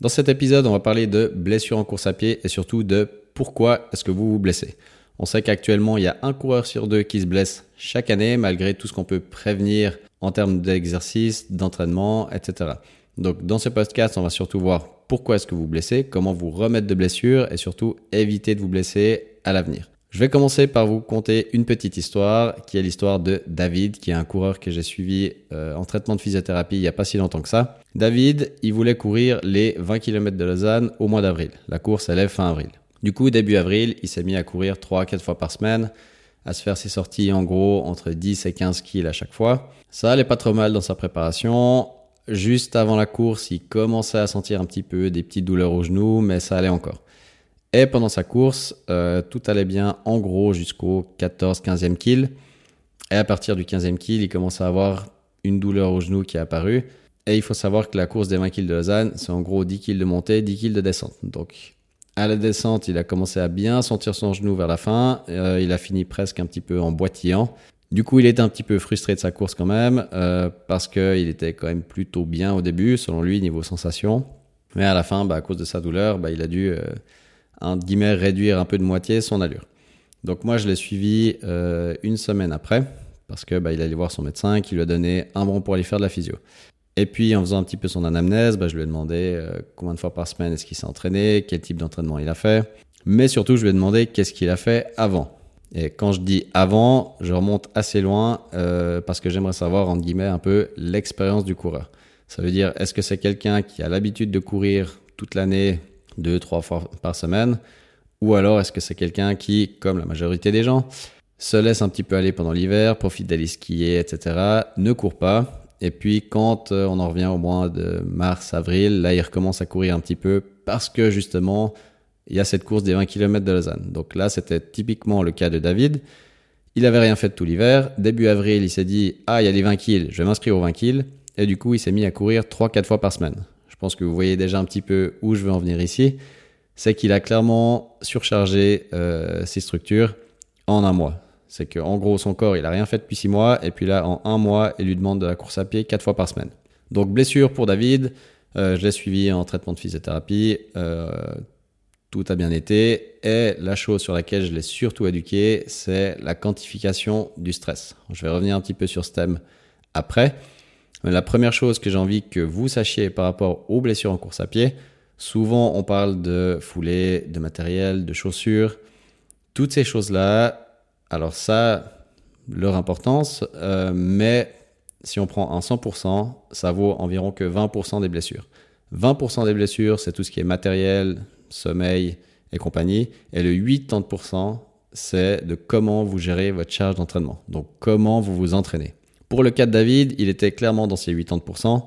Dans cet épisode, on va parler de blessures en course à pied et surtout de pourquoi est-ce que vous vous blessez. On sait qu'actuellement, il y a un coureur sur deux qui se blesse chaque année, malgré tout ce qu'on peut prévenir en termes d'exercice, d'entraînement, etc. Donc, dans ce podcast, on va surtout voir pourquoi est-ce que vous vous blessez, comment vous remettre de blessures et surtout éviter de vous blesser à l'avenir. Je vais commencer par vous conter une petite histoire qui est l'histoire de David, qui est un coureur que j'ai suivi euh, en traitement de physiothérapie il n'y a pas si longtemps que ça. David, il voulait courir les 20 km de Lausanne au mois d'avril. La course, elle est fin avril. Du coup, début avril, il s'est mis à courir 3 4 fois par semaine, à se faire ses sorties en gros entre 10 et 15 kills à chaque fois. Ça allait pas trop mal dans sa préparation. Juste avant la course, il commençait à sentir un petit peu des petites douleurs aux genoux, mais ça allait encore. Et pendant sa course, euh, tout allait bien en gros jusqu'au 14-15e kill. Et à partir du 15e kill, il commence à avoir une douleur au genou qui est apparue. Et il faut savoir que la course des 20 kills de Lausanne, c'est en gros 10 kills de montée, 10 kills de descente. Donc à la descente, il a commencé à bien sentir son genou vers la fin. Euh, il a fini presque un petit peu en boitillant. Du coup, il était un petit peu frustré de sa course quand même, euh, parce qu'il était quand même plutôt bien au début, selon lui, niveau sensation. Mais à la fin, bah, à cause de sa douleur, bah, il a dû entre guillemets, réduire un peu de moitié son allure. Donc moi, je l'ai suivi euh, une semaine après, parce que bah, il allait voir son médecin qui lui a donné un bon pour aller faire de la physio. Et puis en faisant un petit peu son anamnèse, bah, je lui ai demandé euh, combien de fois par semaine est-ce qu'il s'est entraîné, quel type d'entraînement il a fait. Mais surtout, je lui ai demandé qu'est-ce qu'il a fait avant. Et quand je dis avant, je remonte assez loin euh, parce que j'aimerais savoir, entre guillemets, un peu l'expérience du coureur. Ça veut dire, est-ce que c'est quelqu'un qui a l'habitude de courir toute l'année deux, trois fois par semaine Ou alors est-ce que c'est quelqu'un qui, comme la majorité des gens, se laisse un petit peu aller pendant l'hiver, profite d'aller skier, etc., ne court pas, et puis quand euh, on en revient au mois de mars, avril, là il recommence à courir un petit peu parce que justement il y a cette course des 20 km de Lausanne. Donc là c'était typiquement le cas de David. Il avait rien fait de tout l'hiver. Début avril, il s'est dit ah il y a les 20 kills, je vais m'inscrire aux 20 kills. Et du coup il s'est mis à courir 3-4 fois par semaine je pense que vous voyez déjà un petit peu où je veux en venir ici, c'est qu'il a clairement surchargé euh, ses structures en un mois. C'est qu'en gros, son corps, il a rien fait depuis six mois, et puis là, en un mois, il lui demande de la course à pied quatre fois par semaine. Donc, blessure pour David, euh, je l'ai suivi en traitement de physiothérapie, euh, tout a bien été, et la chose sur laquelle je l'ai surtout éduqué, c'est la quantification du stress. Je vais revenir un petit peu sur ce thème après. La première chose que j'ai envie que vous sachiez par rapport aux blessures en course à pied, souvent on parle de foulée, de matériel, de chaussures, toutes ces choses-là. Alors ça, leur importance, euh, mais si on prend un 100%, ça vaut environ que 20% des blessures. 20% des blessures, c'est tout ce qui est matériel, sommeil et compagnie. Et le 80%, c'est de comment vous gérez votre charge d'entraînement. Donc comment vous vous entraînez. Pour le cas de David, il était clairement dans ses 80%.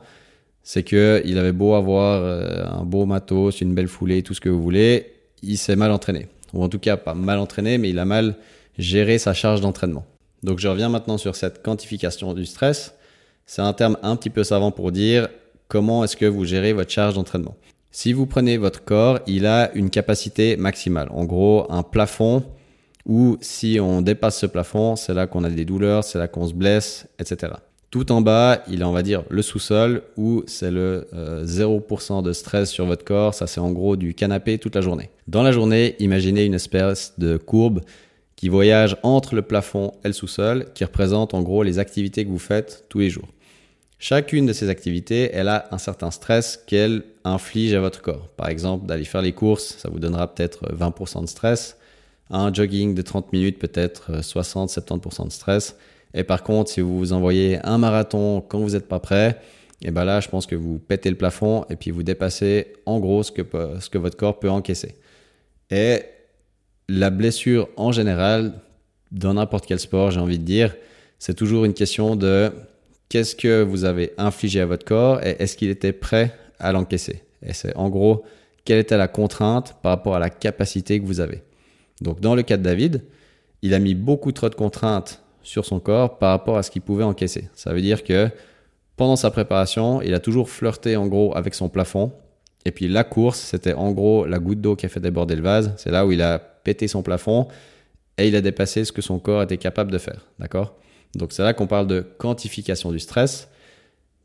C'est que il avait beau avoir euh, un beau matos, une belle foulée, tout ce que vous voulez, il s'est mal entraîné. Ou en tout cas, pas mal entraîné, mais il a mal géré sa charge d'entraînement. Donc je reviens maintenant sur cette quantification du stress. C'est un terme un petit peu savant pour dire comment est-ce que vous gérez votre charge d'entraînement. Si vous prenez votre corps, il a une capacité maximale. En gros, un plafond ou si on dépasse ce plafond, c'est là qu'on a des douleurs, c'est là qu'on se blesse, etc. Tout en bas, il a, on va dire, le sous-sol où c'est le 0% euh, de stress sur votre corps. Ça, c'est en gros du canapé toute la journée. Dans la journée, imaginez une espèce de courbe qui voyage entre le plafond et le sous-sol, qui représente en gros les activités que vous faites tous les jours. Chacune de ces activités, elle a un certain stress qu'elle inflige à votre corps. Par exemple, d'aller faire les courses, ça vous donnera peut-être 20% de stress un jogging de 30 minutes, peut-être 60-70% euh, de stress. Et par contre, si vous vous envoyez un marathon quand vous n'êtes pas prêt, et eh ben là, je pense que vous pétez le plafond et puis vous dépassez en gros ce que, ce que votre corps peut encaisser. Et la blessure en général, dans n'importe quel sport, j'ai envie de dire, c'est toujours une question de qu'est-ce que vous avez infligé à votre corps et est-ce qu'il était prêt à l'encaisser. Et c'est en gros, quelle était la contrainte par rapport à la capacité que vous avez. Donc dans le cas de David, il a mis beaucoup trop de contraintes sur son corps par rapport à ce qu'il pouvait encaisser. Ça veut dire que pendant sa préparation, il a toujours flirté en gros avec son plafond. Et puis la course, c'était en gros la goutte d'eau qui a fait déborder le vase. C'est là où il a pété son plafond et il a dépassé ce que son corps était capable de faire. D'accord? Donc c'est là qu'on parle de quantification du stress.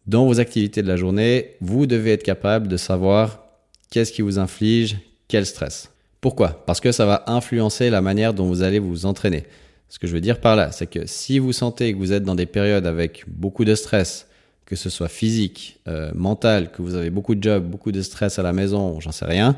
Dans vos activités de la journée, vous devez être capable de savoir qu'est-ce qui vous inflige quel stress. Pourquoi? Parce que ça va influencer la manière dont vous allez vous entraîner. Ce que je veux dire par là, c'est que si vous sentez que vous êtes dans des périodes avec beaucoup de stress, que ce soit physique, euh, mental, que vous avez beaucoup de jobs, beaucoup de stress à la maison, j'en sais rien,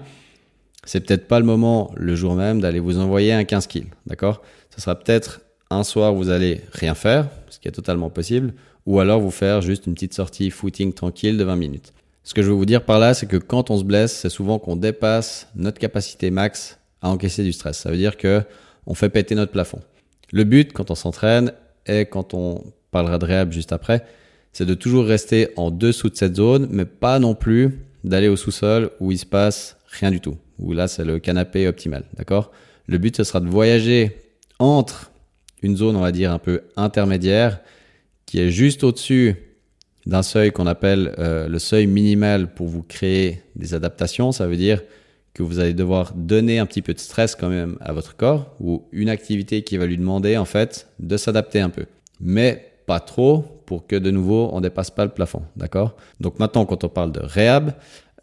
c'est peut-être pas le moment le jour même d'aller vous envoyer un 15 kills, d'accord? Ce sera peut-être un soir où vous allez rien faire, ce qui est totalement possible, ou alors vous faire juste une petite sortie footing tranquille de 20 minutes. Ce que je veux vous dire par là, c'est que quand on se blesse, c'est souvent qu'on dépasse notre capacité max à encaisser du stress. Ça veut dire que on fait péter notre plafond. Le but quand on s'entraîne et quand on parlera de réhab juste après, c'est de toujours rester en dessous de cette zone, mais pas non plus d'aller au sous-sol où il se passe rien du tout. Où là, c'est le canapé optimal. D'accord? Le but, ce sera de voyager entre une zone, on va dire, un peu intermédiaire, qui est juste au-dessus d'un seuil qu'on appelle euh, le seuil minimal pour vous créer des adaptations. Ça veut dire que vous allez devoir donner un petit peu de stress quand même à votre corps ou une activité qui va lui demander en fait de s'adapter un peu. Mais pas trop pour que de nouveau on dépasse pas le plafond. D'accord? Donc maintenant quand on parle de réhab,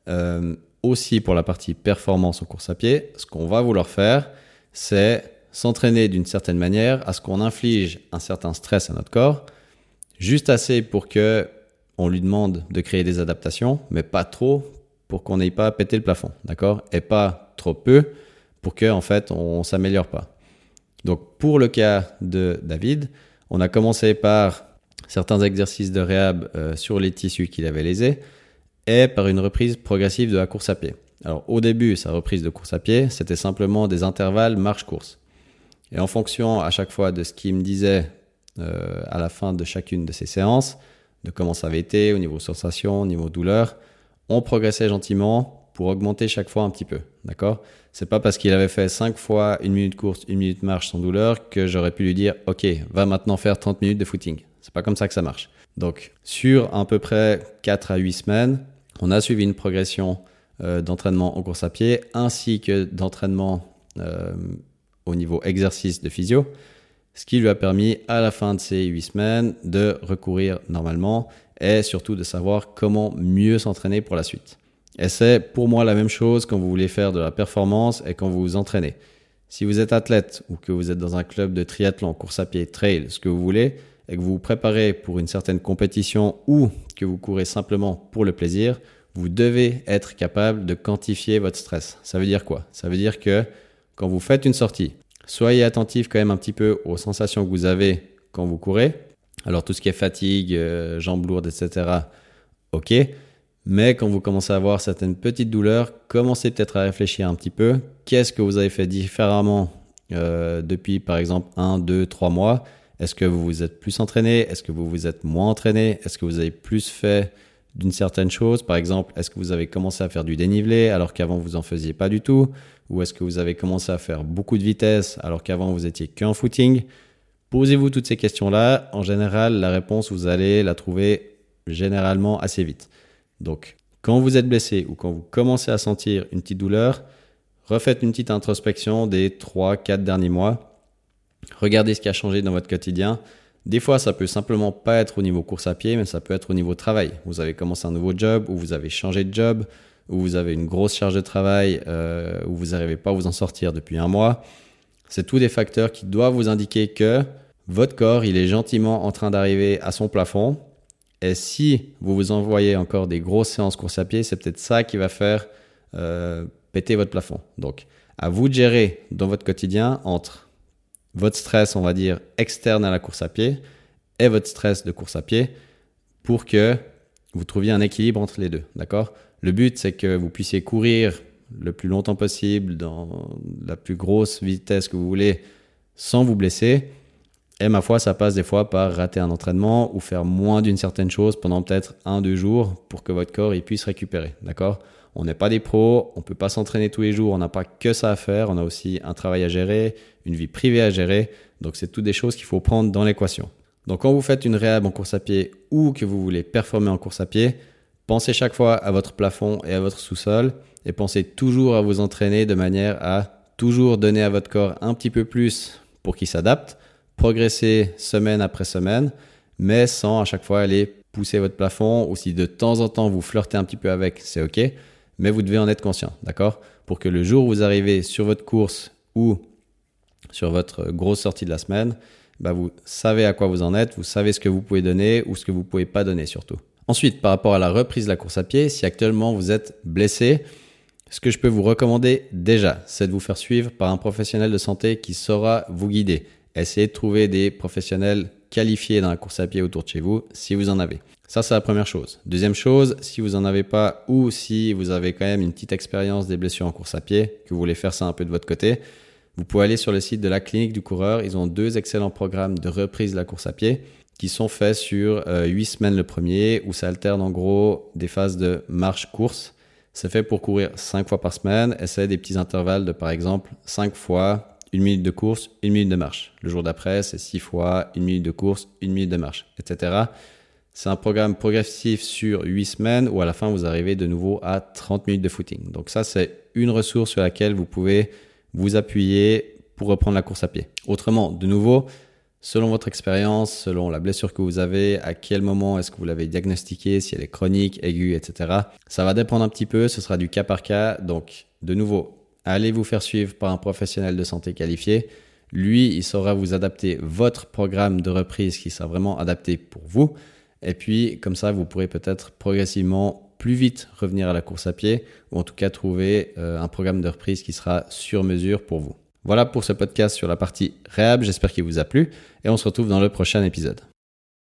euh, aussi pour la partie performance en course à pied, ce qu'on va vouloir faire, c'est s'entraîner d'une certaine manière à ce qu'on inflige un certain stress à notre corps, juste assez pour que on lui demande de créer des adaptations, mais pas trop pour qu'on n'ait pas pété le plafond, d'accord? Et pas trop peu pour que en fait on s'améliore pas. Donc pour le cas de David, on a commencé par certains exercices de réhab euh, sur les tissus qu'il avait lésés et par une reprise progressive de la course à pied. Alors au début, sa reprise de course à pied, c'était simplement des intervalles marche-course. Et en fonction à chaque fois de ce qu'il me disait euh, à la fin de chacune de ces séances, de comment ça avait été au niveau sensation, au niveau douleur, on progressait gentiment pour augmenter chaque fois un petit peu. D'accord? C'est pas parce qu'il avait fait 5 fois une minute course, une minute marche sans douleur que j'aurais pu lui dire OK, va maintenant faire 30 minutes de footing. C'est pas comme ça que ça marche. Donc, sur à peu près 4 à 8 semaines, on a suivi une progression euh, d'entraînement en course à pied ainsi que d'entraînement euh, au niveau exercice de physio, ce qui lui a permis à la fin de ces 8 semaines de recourir normalement et surtout de savoir comment mieux s'entraîner pour la suite. Et c'est pour moi la même chose quand vous voulez faire de la performance et quand vous vous entraînez. Si vous êtes athlète ou que vous êtes dans un club de triathlon, course à pied, trail, ce que vous voulez, et que vous vous préparez pour une certaine compétition ou que vous courez simplement pour le plaisir, vous devez être capable de quantifier votre stress. Ça veut dire quoi? Ça veut dire que quand vous faites une sortie, soyez attentif quand même un petit peu aux sensations que vous avez quand vous courez. Alors tout ce qui est fatigue, euh, jambes lourdes, etc. Ok. Mais quand vous commencez à avoir certaines petites douleurs, commencez peut-être à réfléchir un petit peu. Qu'est-ce que vous avez fait différemment euh, depuis par exemple un, deux, trois mois? Est-ce que vous vous êtes plus entraîné? Est-ce que vous vous êtes moins entraîné? Est-ce que vous avez plus fait d'une certaine chose? Par exemple, est-ce que vous avez commencé à faire du dénivelé alors qu'avant vous en faisiez pas du tout? Ou est-ce que vous avez commencé à faire beaucoup de vitesse alors qu'avant vous étiez qu'un footing? Posez-vous toutes ces questions-là. En général, la réponse, vous allez la trouver généralement assez vite. Donc, quand vous êtes blessé ou quand vous commencez à sentir une petite douleur, refaites une petite introspection des 3-4 derniers mois. Regardez ce qui a changé dans votre quotidien. Des fois, ça peut simplement pas être au niveau course à pied, mais ça peut être au niveau travail. Vous avez commencé un nouveau job, ou vous avez changé de job, ou vous avez une grosse charge de travail, euh, ou vous n'arrivez pas à vous en sortir depuis un mois. C'est tous des facteurs qui doivent vous indiquer que votre corps, il est gentiment en train d'arriver à son plafond. Et si vous vous envoyez encore des grosses séances course à pied, c'est peut-être ça qui va faire euh, péter votre plafond. Donc, à vous de gérer dans votre quotidien entre votre stress, on va dire, externe à la course à pied et votre stress de course à pied pour que vous trouviez un équilibre entre les deux. D'accord? Le but, c'est que vous puissiez courir le plus longtemps possible dans la plus grosse vitesse que vous voulez sans vous blesser. Et ma foi, ça passe des fois par rater un entraînement ou faire moins d'une certaine chose pendant peut-être un, deux jours pour que votre corps il puisse récupérer. D'accord? On n'est pas des pros, on peut pas s'entraîner tous les jours, on n'a pas que ça à faire, on a aussi un travail à gérer, une vie privée à gérer. Donc c'est toutes des choses qu'il faut prendre dans l'équation. Donc quand vous faites une réhab en course à pied ou que vous voulez performer en course à pied, pensez chaque fois à votre plafond et à votre sous-sol et pensez toujours à vous entraîner de manière à toujours donner à votre corps un petit peu plus pour qu'il s'adapte, progresser semaine après semaine, mais sans à chaque fois aller pousser votre plafond ou si de temps en temps vous flirtez un petit peu avec, c'est ok mais vous devez en être conscient, d'accord? Pour que le jour où vous arrivez sur votre course ou sur votre grosse sortie de la semaine, bah vous savez à quoi vous en êtes, vous savez ce que vous pouvez donner ou ce que vous pouvez pas donner surtout. Ensuite, par rapport à la reprise de la course à pied, si actuellement vous êtes blessé, ce que je peux vous recommander déjà, c'est de vous faire suivre par un professionnel de santé qui saura vous guider. Essayez de trouver des professionnels qualifiés dans la course à pied autour de chez vous si vous en avez. Ça, c'est la première chose. Deuxième chose, si vous en avez pas ou si vous avez quand même une petite expérience des blessures en course à pied, que vous voulez faire ça un peu de votre côté, vous pouvez aller sur le site de la clinique du coureur. Ils ont deux excellents programmes de reprise de la course à pied qui sont faits sur euh, 8 semaines le premier, où ça alterne en gros des phases de marche-course. C'est fait pour courir 5 fois par semaine et c'est des petits intervalles de par exemple 5 fois une minute de course, une minute de marche. Le jour d'après, c'est 6 fois une minute de course, une minute de marche, etc. C'est un programme progressif sur 8 semaines où à la fin vous arrivez de nouveau à 30 minutes de footing. Donc ça c'est une ressource sur laquelle vous pouvez vous appuyer pour reprendre la course à pied. Autrement, de nouveau, selon votre expérience, selon la blessure que vous avez, à quel moment est-ce que vous l'avez diagnostiquée, si elle est chronique, aiguë, etc. Ça va dépendre un petit peu, ce sera du cas par cas. Donc, de nouveau, allez vous faire suivre par un professionnel de santé qualifié. Lui, il saura vous adapter votre programme de reprise qui sera vraiment adapté pour vous. Et puis, comme ça, vous pourrez peut-être progressivement plus vite revenir à la course à pied ou en tout cas trouver euh, un programme de reprise qui sera sur mesure pour vous. Voilà pour ce podcast sur la partie réhab, j'espère qu'il vous a plu et on se retrouve dans le prochain épisode.